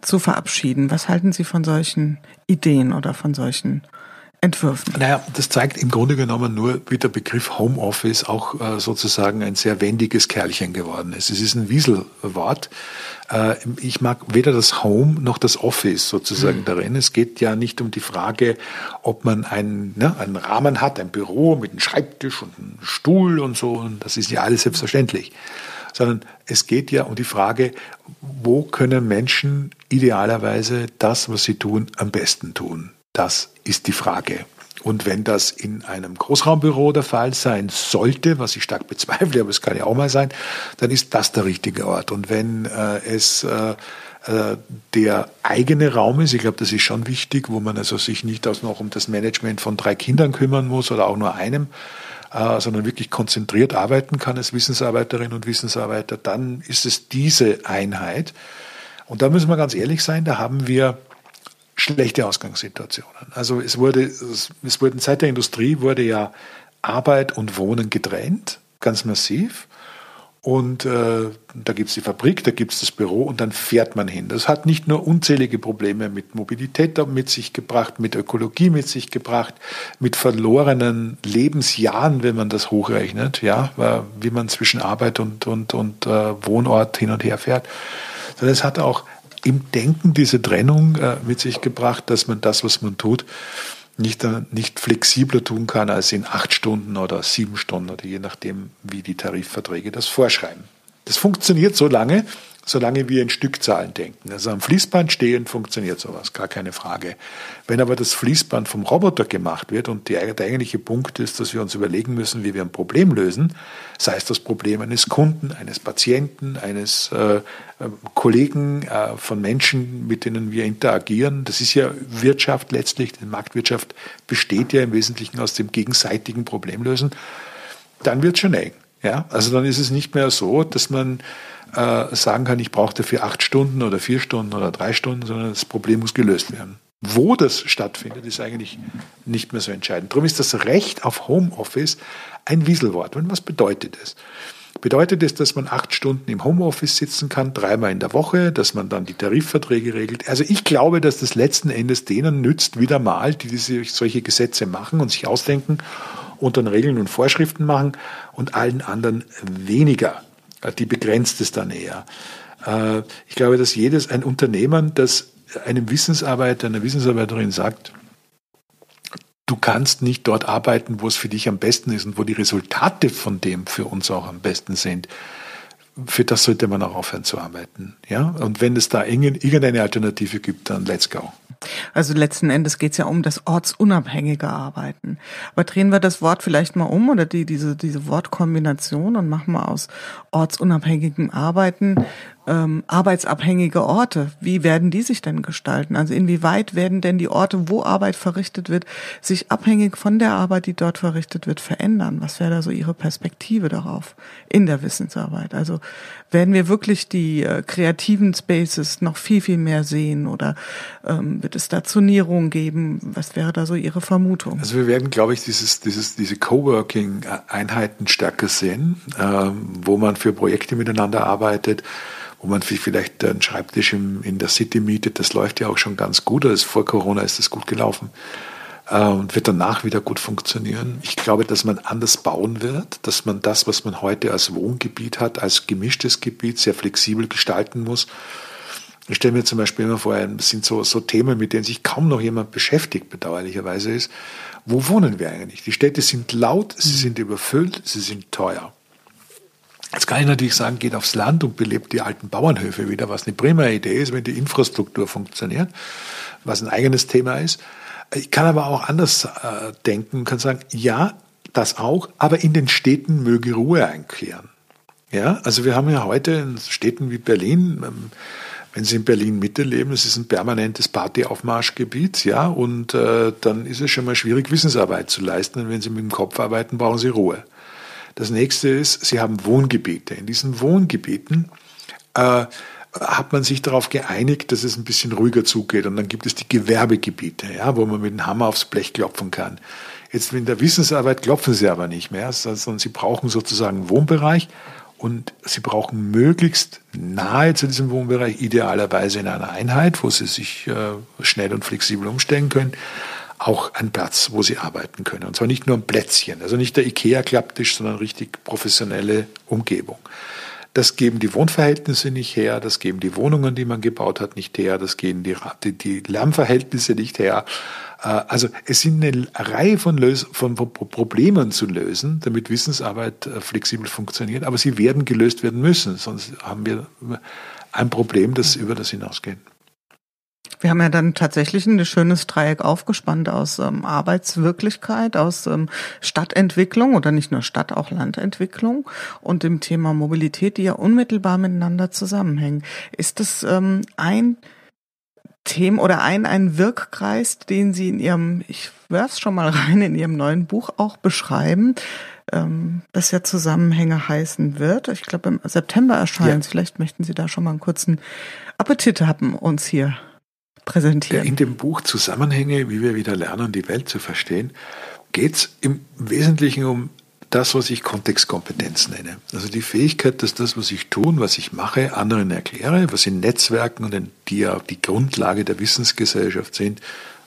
zu verabschieden. Was halten Sie von solchen Ideen oder von solchen Entwürfen. Naja, das zeigt im Grunde genommen nur, wie der Begriff Homeoffice auch äh, sozusagen ein sehr wendiges Kerlchen geworden ist. Es ist ein Wieselwort. Äh, ich mag weder das Home noch das Office sozusagen mhm. darin. Es geht ja nicht um die Frage, ob man einen, ne, einen Rahmen hat, ein Büro mit einem Schreibtisch und einem Stuhl und so. Und das ist ja alles selbstverständlich sondern es geht ja um die Frage, wo können Menschen idealerweise das, was sie tun, am besten tun. Das ist die Frage. Und wenn das in einem Großraumbüro der Fall sein sollte, was ich stark bezweifle, aber es kann ja auch mal sein, dann ist das der richtige Ort. Und wenn äh, es äh, äh der eigene Raum ist, ich glaube, das ist schon wichtig, wo man also sich nicht auch noch um das Management von drei Kindern kümmern muss oder auch nur einem, äh, sondern wirklich konzentriert arbeiten kann als Wissensarbeiterin und Wissensarbeiter, dann ist es diese Einheit. Und da müssen wir ganz ehrlich sein, da haben wir schlechte Ausgangssituationen. Also es wurde, es wurden seit der Industrie wurde ja Arbeit und Wohnen getrennt, ganz massiv. Und äh, da gibt es die Fabrik, da gibt es das Büro und dann fährt man hin. Das hat nicht nur unzählige Probleme mit Mobilität mit sich gebracht, mit Ökologie mit sich gebracht, mit verlorenen Lebensjahren, wenn man das hochrechnet, ja, wie man zwischen Arbeit und, und, und äh, Wohnort hin und her fährt. Sondern es hat auch im Denken diese Trennung äh, mit sich gebracht, dass man das, was man tut, nicht, äh, nicht flexibler tun kann als in acht Stunden oder sieben Stunden oder je nachdem, wie die Tarifverträge das vorschreiben. Das funktioniert so lange, solange wir in Stückzahlen denken. Also am Fließband stehen funktioniert sowas, gar keine Frage. Wenn aber das Fließband vom Roboter gemacht wird und der, der eigentliche Punkt ist, dass wir uns überlegen müssen, wie wir ein Problem lösen, sei es das Problem eines Kunden, eines Patienten, eines äh, äh, Kollegen, äh, von Menschen, mit denen wir interagieren, das ist ja Wirtschaft letztlich, die Marktwirtschaft besteht ja im Wesentlichen aus dem gegenseitigen Problemlösen, dann wird es schon eng. Ja, also dann ist es nicht mehr so, dass man äh, sagen kann, ich brauche dafür acht Stunden oder vier Stunden oder drei Stunden, sondern das Problem muss gelöst werden. Wo das stattfindet, ist eigentlich nicht mehr so entscheidend. Darum ist das Recht auf Homeoffice ein Wieselwort. Und was bedeutet es? Bedeutet es, dass man acht Stunden im Homeoffice sitzen kann, dreimal in der Woche, dass man dann die Tarifverträge regelt? Also ich glaube, dass das letzten Endes denen nützt, wieder mal, die diese, solche Gesetze machen und sich ausdenken und dann Regeln und Vorschriften machen und allen anderen weniger. Die begrenzt es dann eher. Äh, ich glaube, dass jedes, ein Unternehmen, das einem Wissensarbeiter, einer Wissensarbeiterin sagt, du kannst nicht dort arbeiten, wo es für dich am besten ist und wo die Resultate von dem für uns auch am besten sind. Für das sollte man auch aufhören zu arbeiten. Ja? Und wenn es da irgendeine Alternative gibt, dann let's go. Also letzten Endes geht es ja um das ortsunabhängige Arbeiten. Aber drehen wir das Wort vielleicht mal um oder die, diese, diese Wortkombination und machen wir aus ortsunabhängigem Arbeiten ähm, arbeitsabhängige Orte. Wie werden die sich denn gestalten? Also inwieweit werden denn die Orte, wo Arbeit verrichtet wird, sich abhängig von der Arbeit, die dort verrichtet wird, verändern? Was wäre da so Ihre Perspektive darauf in der Wissensarbeit? Also werden wir wirklich die äh, kreativen Spaces noch viel, viel mehr sehen oder ähm, wird es da Zonierungen geben? Was wäre da so Ihre Vermutung? Also wir werden, glaube ich, dieses, dieses, diese Coworking-Einheiten stärker sehen, ähm, wo man für Projekte miteinander arbeitet wo man sich vielleicht einen Schreibtisch in der City mietet. Das läuft ja auch schon ganz gut. Also vor Corona ist das gut gelaufen äh, und wird danach wieder gut funktionieren. Ich glaube, dass man anders bauen wird, dass man das, was man heute als Wohngebiet hat, als gemischtes Gebiet sehr flexibel gestalten muss. Ich stelle mir zum Beispiel immer vor, das sind so, so Themen, mit denen sich kaum noch jemand beschäftigt, bedauerlicherweise ist, wo wohnen wir eigentlich? Die Städte sind laut, sie sind überfüllt, sie sind teuer. Jetzt kann ich natürlich sagen, geht aufs Land und belebt die alten Bauernhöfe wieder, was eine prima Idee ist, wenn die Infrastruktur funktioniert, was ein eigenes Thema ist. Ich kann aber auch anders äh, denken, kann sagen, ja, das auch, aber in den Städten möge Ruhe einkehren. Ja, also wir haben ja heute in Städten wie Berlin, ähm, wenn Sie in Berlin Mitte leben, es ist ein permanentes Partyaufmarschgebiet, ja, und äh, dann ist es schon mal schwierig, Wissensarbeit zu leisten. Und wenn Sie mit dem Kopf arbeiten, brauchen Sie Ruhe. Das nächste ist, Sie haben Wohngebiete. In diesen Wohngebieten äh, hat man sich darauf geeinigt, dass es ein bisschen ruhiger zugeht. Und dann gibt es die Gewerbegebiete, ja, wo man mit dem Hammer aufs Blech klopfen kann. Jetzt in der Wissensarbeit klopfen sie aber nicht mehr, sondern sie brauchen sozusagen einen Wohnbereich und sie brauchen möglichst nahe zu diesem Wohnbereich, idealerweise in einer Einheit, wo sie sich äh, schnell und flexibel umstellen können, auch einen Platz, wo sie arbeiten können. Und zwar nicht nur ein Plätzchen, also nicht der IKEA-Klapptisch, sondern richtig professionelle Umgebung. Das geben die Wohnverhältnisse nicht her, das geben die Wohnungen, die man gebaut hat, nicht her, das geben die, die Lärmverhältnisse nicht her. Äh, also es sind eine Reihe von, Lös von Problemen zu lösen, damit Wissensarbeit äh, flexibel funktioniert, aber sie werden gelöst werden müssen, sonst haben wir ein Problem, das über das hinausgeht. Wir haben ja dann tatsächlich ein schönes Dreieck aufgespannt aus ähm, Arbeitswirklichkeit, aus ähm, Stadtentwicklung oder nicht nur Stadt, auch Landentwicklung und dem Thema Mobilität, die ja unmittelbar miteinander zusammenhängen. Ist das ähm, ein Thema oder ein, ein Wirkkreis, den Sie in Ihrem, ich werf's schon mal rein, in Ihrem neuen Buch auch beschreiben, ähm, das ja Zusammenhänge heißen wird. Ich glaube, im September erscheint ja. Vielleicht möchten Sie da schon mal einen kurzen Appetit haben, uns hier präsentieren. In dem Buch Zusammenhänge, wie wir wieder lernen, die Welt zu verstehen, geht es im Wesentlichen um das, was ich Kontextkompetenz nenne. Also die Fähigkeit, dass das, was ich tue, was ich mache, anderen erkläre, was in Netzwerken und die ja die Grundlage der Wissensgesellschaft sind,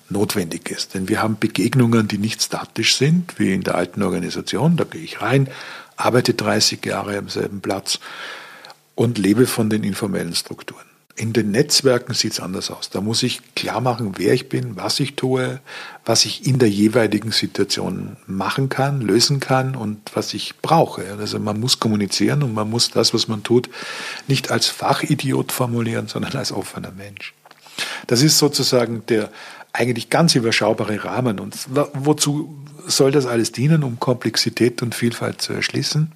notwendig ist. Denn wir haben Begegnungen, die nicht statisch sind, wie in der alten Organisation. Da gehe ich rein, arbeite 30 Jahre am selben Platz und lebe von den informellen Strukturen. In den Netzwerken sieht es anders aus. Da muss ich klar machen, wer ich bin, was ich tue, was ich in der jeweiligen Situation machen kann, lösen kann und was ich brauche. Also man muss kommunizieren und man muss das, was man tut, nicht als Fachidiot formulieren, sondern als offener Mensch. Das ist sozusagen der eigentlich ganz überschaubare Rahmen. Und wozu soll das alles dienen, um Komplexität und Vielfalt zu erschließen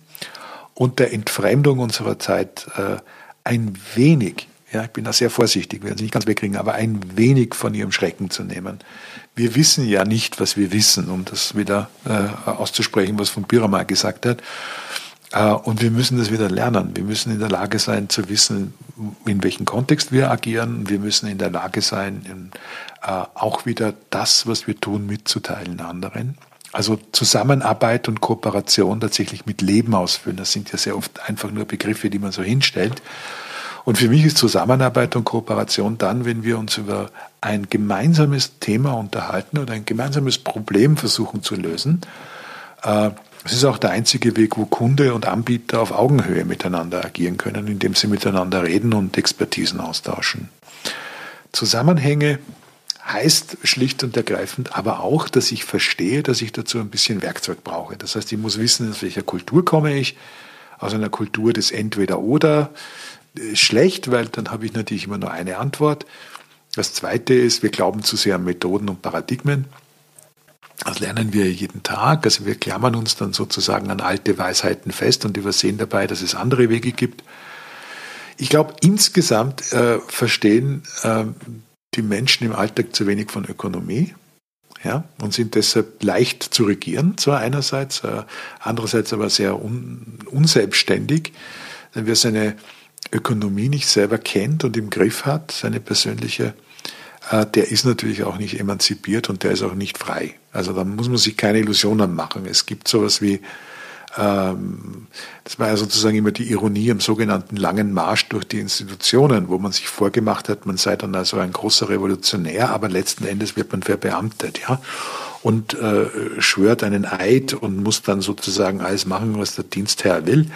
und der Entfremdung unserer Zeit äh, ein wenig ja, ich bin da sehr vorsichtig, werden Sie nicht ganz wegkriegen, aber ein wenig von Ihrem Schrecken zu nehmen. Wir wissen ja nicht, was wir wissen, um das wieder äh, auszusprechen, was von Birama gesagt hat. Äh, und wir müssen das wieder lernen. Wir müssen in der Lage sein zu wissen, in welchem Kontext wir agieren. Wir müssen in der Lage sein, in, äh, auch wieder das, was wir tun, mitzuteilen anderen. Also Zusammenarbeit und Kooperation tatsächlich mit Leben ausfüllen. Das sind ja sehr oft einfach nur Begriffe, die man so hinstellt. Und für mich ist Zusammenarbeit und Kooperation dann, wenn wir uns über ein gemeinsames Thema unterhalten oder ein gemeinsames Problem versuchen zu lösen. Äh, es ist auch der einzige Weg, wo Kunde und Anbieter auf Augenhöhe miteinander agieren können, indem sie miteinander reden und Expertisen austauschen. Zusammenhänge heißt schlicht und ergreifend aber auch, dass ich verstehe, dass ich dazu ein bisschen Werkzeug brauche. Das heißt, ich muss wissen, aus welcher Kultur komme ich. Aus einer Kultur des Entweder-Oder. Schlecht, weil dann habe ich natürlich immer nur eine Antwort. Das Zweite ist, wir glauben zu sehr an Methoden und Paradigmen. Das lernen wir jeden Tag. Also wir klammern uns dann sozusagen an alte Weisheiten fest und übersehen dabei, dass es andere Wege gibt. Ich glaube, insgesamt äh, verstehen äh, die Menschen im Alltag zu wenig von Ökonomie ja, und sind deshalb leicht zu regieren, zwar einerseits, äh, andererseits aber sehr un, unselbstständig, denn wer seine Ökonomie nicht selber kennt und im Griff hat, seine persönliche äh, der ist natürlich auch nicht emanzipiert und der ist auch nicht frei. Also da muss man sich keine Illusionen machen. Es gibt sowas wie, ähm, das war ja sozusagen immer die Ironie am sogenannten langen Marsch durch die Institutionen, wo man sich vorgemacht hat, man sei dann also ein großer Revolutionär, aber letzten Endes wird man verbeamtet, ja und äh, schwört einen Eid und muss dann sozusagen alles machen, was der Dienstherr will.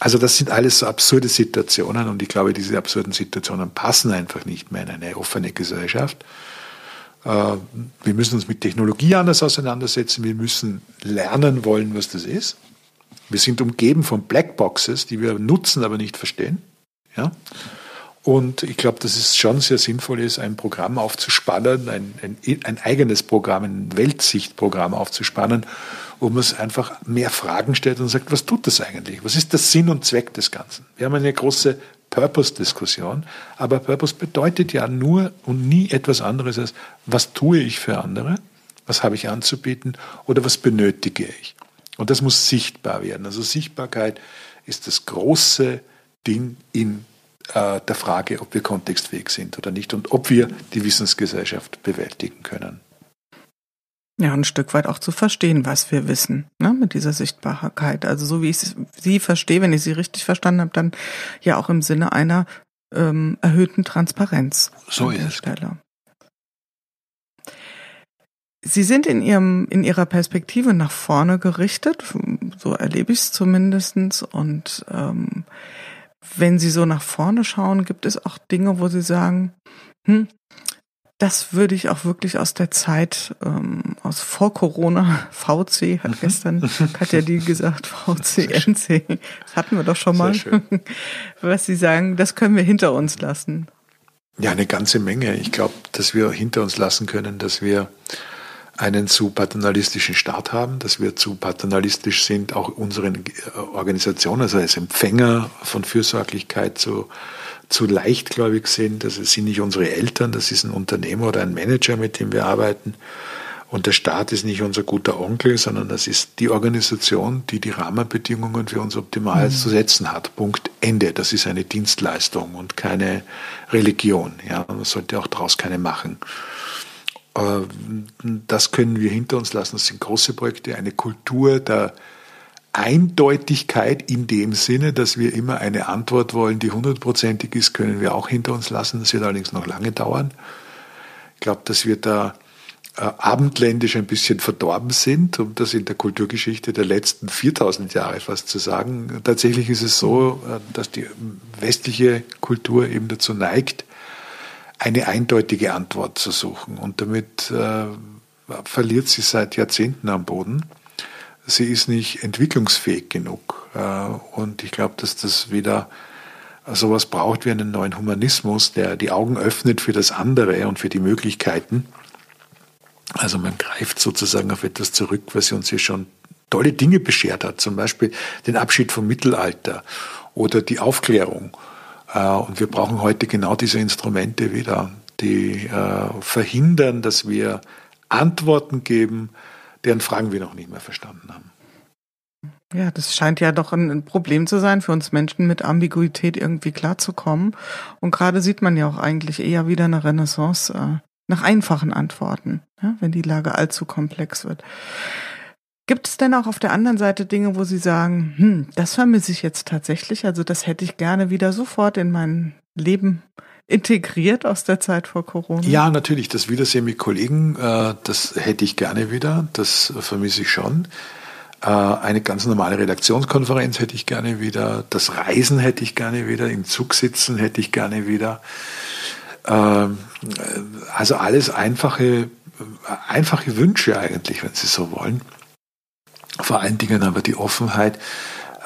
Also das sind alles so absurde Situationen und ich glaube, diese absurden Situationen passen einfach nicht mehr in eine offene Gesellschaft. Äh, wir müssen uns mit Technologie anders auseinandersetzen. Wir müssen lernen wollen, was das ist. Wir sind umgeben von Blackboxes, die wir nutzen, aber nicht verstehen. Ja? Und ich glaube, dass es schon sehr sinnvoll ist, ein Programm aufzuspannen, ein, ein, ein eigenes Programm, ein Weltsichtprogramm aufzuspannen, wo man es einfach mehr Fragen stellt und sagt, was tut das eigentlich? Was ist der Sinn und Zweck des Ganzen? Wir haben eine große Purpose-Diskussion, aber Purpose bedeutet ja nur und nie etwas anderes als, was tue ich für andere? Was habe ich anzubieten? Oder was benötige ich? Und das muss sichtbar werden. Also Sichtbarkeit ist das große Ding in äh, der Frage, ob wir kontextfähig sind oder nicht und ob wir die Wissensgesellschaft bewältigen können. Ja, ein Stück weit auch zu verstehen, was wir wissen, ne, mit dieser Sichtbarkeit. Also so wie ich sie verstehe, wenn ich sie richtig verstanden habe, dann ja auch im Sinne einer ähm, erhöhten Transparenz. So ist es. Stelle. Sie sind in ihrem, in ihrer Perspektive nach vorne gerichtet, so erlebe ich es zumindestens. Und ähm, wenn Sie so nach vorne schauen, gibt es auch Dinge, wo Sie sagen, hm, das würde ich auch wirklich aus der Zeit, ähm, aus vor Corona, VC, hat mhm. gestern Katja die gesagt, VC, NC, das hatten wir doch schon mal. Was Sie sagen, das können wir hinter uns lassen. Ja, eine ganze Menge. Ich glaube, dass wir hinter uns lassen können, dass wir einen zu paternalistischen Staat haben, dass wir zu paternalistisch sind, auch unseren äh, Organisationen, also als Empfänger von Fürsorglichkeit zu, zu leichtgläubig sind. Das sind nicht unsere Eltern, das ist ein Unternehmer oder ein Manager, mit dem wir arbeiten. Und der Staat ist nicht unser guter Onkel, sondern das ist die Organisation, die die Rahmenbedingungen für uns optimal mhm. zu setzen hat. Punkt Ende. Das ist eine Dienstleistung und keine Religion. Ja, man sollte auch daraus keine machen. Äh, das können wir hinter uns lassen. Das sind große Projekte, eine Kultur der Eindeutigkeit in dem Sinne, dass wir immer eine Antwort wollen, die hundertprozentig ist, können wir auch hinter uns lassen. Das wird allerdings noch lange dauern. Ich glaube, dass wir da äh, abendländisch ein bisschen verdorben sind, um das in der Kulturgeschichte der letzten 4000 Jahre fast zu sagen. Tatsächlich ist es so, äh, dass die westliche Kultur eben dazu neigt, eine eindeutige Antwort zu suchen. Und damit äh, verliert sie seit Jahrzehnten am Boden. Sie ist nicht entwicklungsfähig genug. Äh, und ich glaube, dass das wieder sowas braucht wie einen neuen Humanismus, der die Augen öffnet für das andere und für die Möglichkeiten. Also man greift sozusagen auf etwas zurück, was uns hier schon tolle Dinge beschert hat, zum Beispiel den Abschied vom Mittelalter oder die Aufklärung und wir brauchen heute genau diese Instrumente wieder, die äh, verhindern, dass wir Antworten geben, deren Fragen wir noch nicht mehr verstanden haben. Ja, das scheint ja doch ein Problem zu sein für uns Menschen, mit Ambiguität irgendwie klarzukommen. Und gerade sieht man ja auch eigentlich eher wieder eine Renaissance äh, nach einfachen Antworten, wenn die Lage allzu komplex wird. Gibt es denn auch auf der anderen Seite Dinge, wo Sie sagen, hm, das vermisse ich jetzt tatsächlich, also das hätte ich gerne wieder sofort in mein Leben integriert aus der Zeit vor Corona? Ja, natürlich. Das Wiedersehen mit Kollegen, äh, das hätte ich gerne wieder. Das vermisse ich schon. Äh, eine ganz normale Redaktionskonferenz hätte ich gerne wieder. Das Reisen hätte ich gerne wieder. Im Zug sitzen hätte ich gerne wieder. Ähm, also alles einfache, einfache Wünsche eigentlich, wenn Sie so wollen. Vor allen Dingen aber die Offenheit,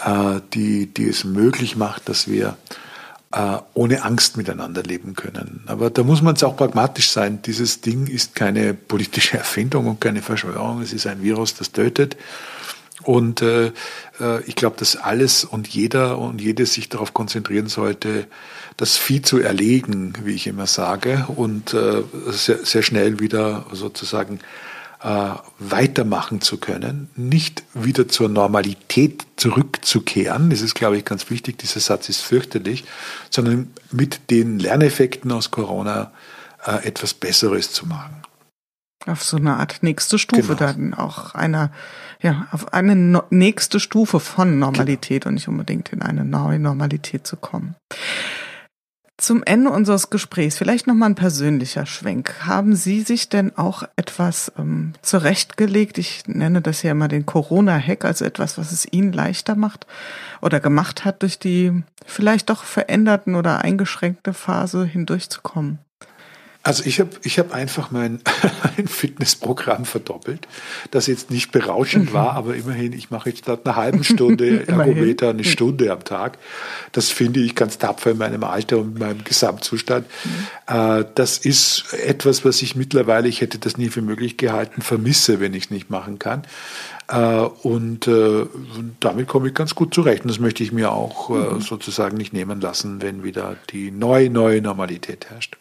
äh, die, die es möglich macht, dass wir äh, ohne Angst miteinander leben können. Aber da muss man jetzt auch pragmatisch sein. Dieses Ding ist keine politische Erfindung und keine Verschwörung. Es ist ein Virus, das tötet. Und äh, äh, ich glaube, dass alles und jeder und jede sich darauf konzentrieren sollte, das Vieh zu erlegen, wie ich immer sage, und äh, sehr, sehr schnell wieder sozusagen äh, weitermachen zu können, nicht wieder zur Normalität zurückzukehren. Das ist, glaube ich, ganz wichtig. Dieser Satz ist fürchterlich, sondern mit den Lerneffekten aus Corona äh, etwas Besseres zu machen. Auf so eine Art nächste Stufe genau. dann auch einer, ja, auf eine no nächste Stufe von Normalität genau. und nicht unbedingt in eine neue Normalität zu kommen. Zum Ende unseres Gesprächs vielleicht noch mal ein persönlicher Schwenk. Haben Sie sich denn auch etwas ähm, zurechtgelegt? Ich nenne das ja immer den Corona-Hack, also etwas, was es Ihnen leichter macht oder gemacht hat, durch die vielleicht doch veränderten oder eingeschränkte Phase hindurchzukommen. Also ich habe ich hab einfach mein, mein Fitnessprogramm verdoppelt, das jetzt nicht berauschend mhm. war, aber immerhin, ich mache jetzt statt einer halben Stunde Ergometer eine Stunde am Tag. Das finde ich ganz tapfer in meinem Alter und meinem Gesamtzustand. Mhm. Äh, das ist etwas, was ich mittlerweile, ich hätte das nie für möglich gehalten, vermisse, wenn ich es nicht machen kann. Äh, und äh, damit komme ich ganz gut zurecht. Und das möchte ich mir auch mhm. sozusagen nicht nehmen lassen, wenn wieder die neue, neue Normalität herrscht.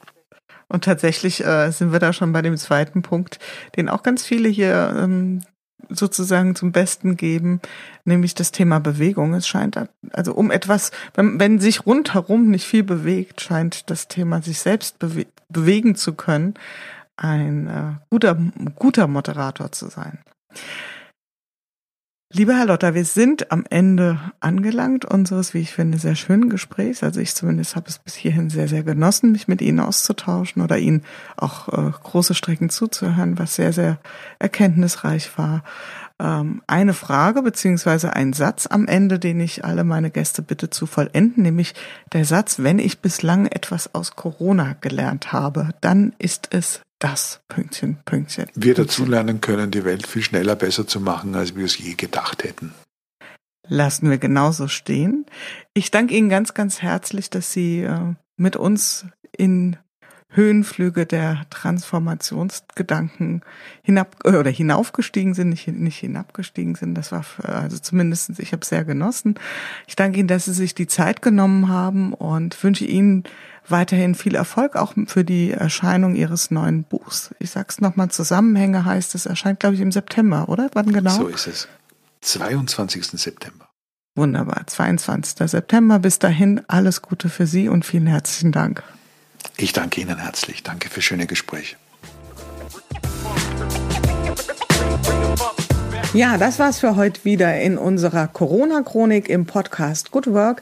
Und tatsächlich äh, sind wir da schon bei dem zweiten Punkt, den auch ganz viele hier ähm, sozusagen zum Besten geben, nämlich das Thema Bewegung. Es scheint, also um etwas, wenn, wenn sich rundherum nicht viel bewegt, scheint das Thema sich selbst bewe bewegen zu können, ein äh, guter, guter Moderator zu sein. Lieber Herr Lotter, wir sind am Ende angelangt unseres, wie ich finde, sehr schönen Gesprächs. Also ich zumindest habe es bis hierhin sehr, sehr genossen, mich mit Ihnen auszutauschen oder Ihnen auch äh, große Strecken zuzuhören, was sehr, sehr erkenntnisreich war. Ähm, eine Frage beziehungsweise ein Satz am Ende, den ich alle meine Gäste bitte zu vollenden, nämlich der Satz, wenn ich bislang etwas aus Corona gelernt habe, dann ist es das Pünktchen, Pünktchen. Wir dazulernen können, die Welt viel schneller besser zu machen, als wir es je gedacht hätten. Lassen wir genauso stehen. Ich danke Ihnen ganz, ganz herzlich, dass Sie äh, mit uns in Höhenflüge der Transformationsgedanken hinab äh, oder hinaufgestiegen sind, nicht, nicht hinabgestiegen sind. Das war also zumindest ich habe sehr genossen. Ich danke Ihnen, dass Sie sich die Zeit genommen haben und wünsche Ihnen weiterhin viel Erfolg auch für die Erscheinung Ihres neuen Buchs. Ich sag's nochmal, Zusammenhänge heißt es, erscheint glaube ich im September, oder? Wann genau? So ist es. 22. September. Wunderbar, 22. September. Bis dahin alles Gute für Sie und vielen herzlichen Dank. Ich danke Ihnen herzlich. Danke für schöne Gespräche. Ja, das war's für heute wieder in unserer Corona-Chronik im Podcast Good Work,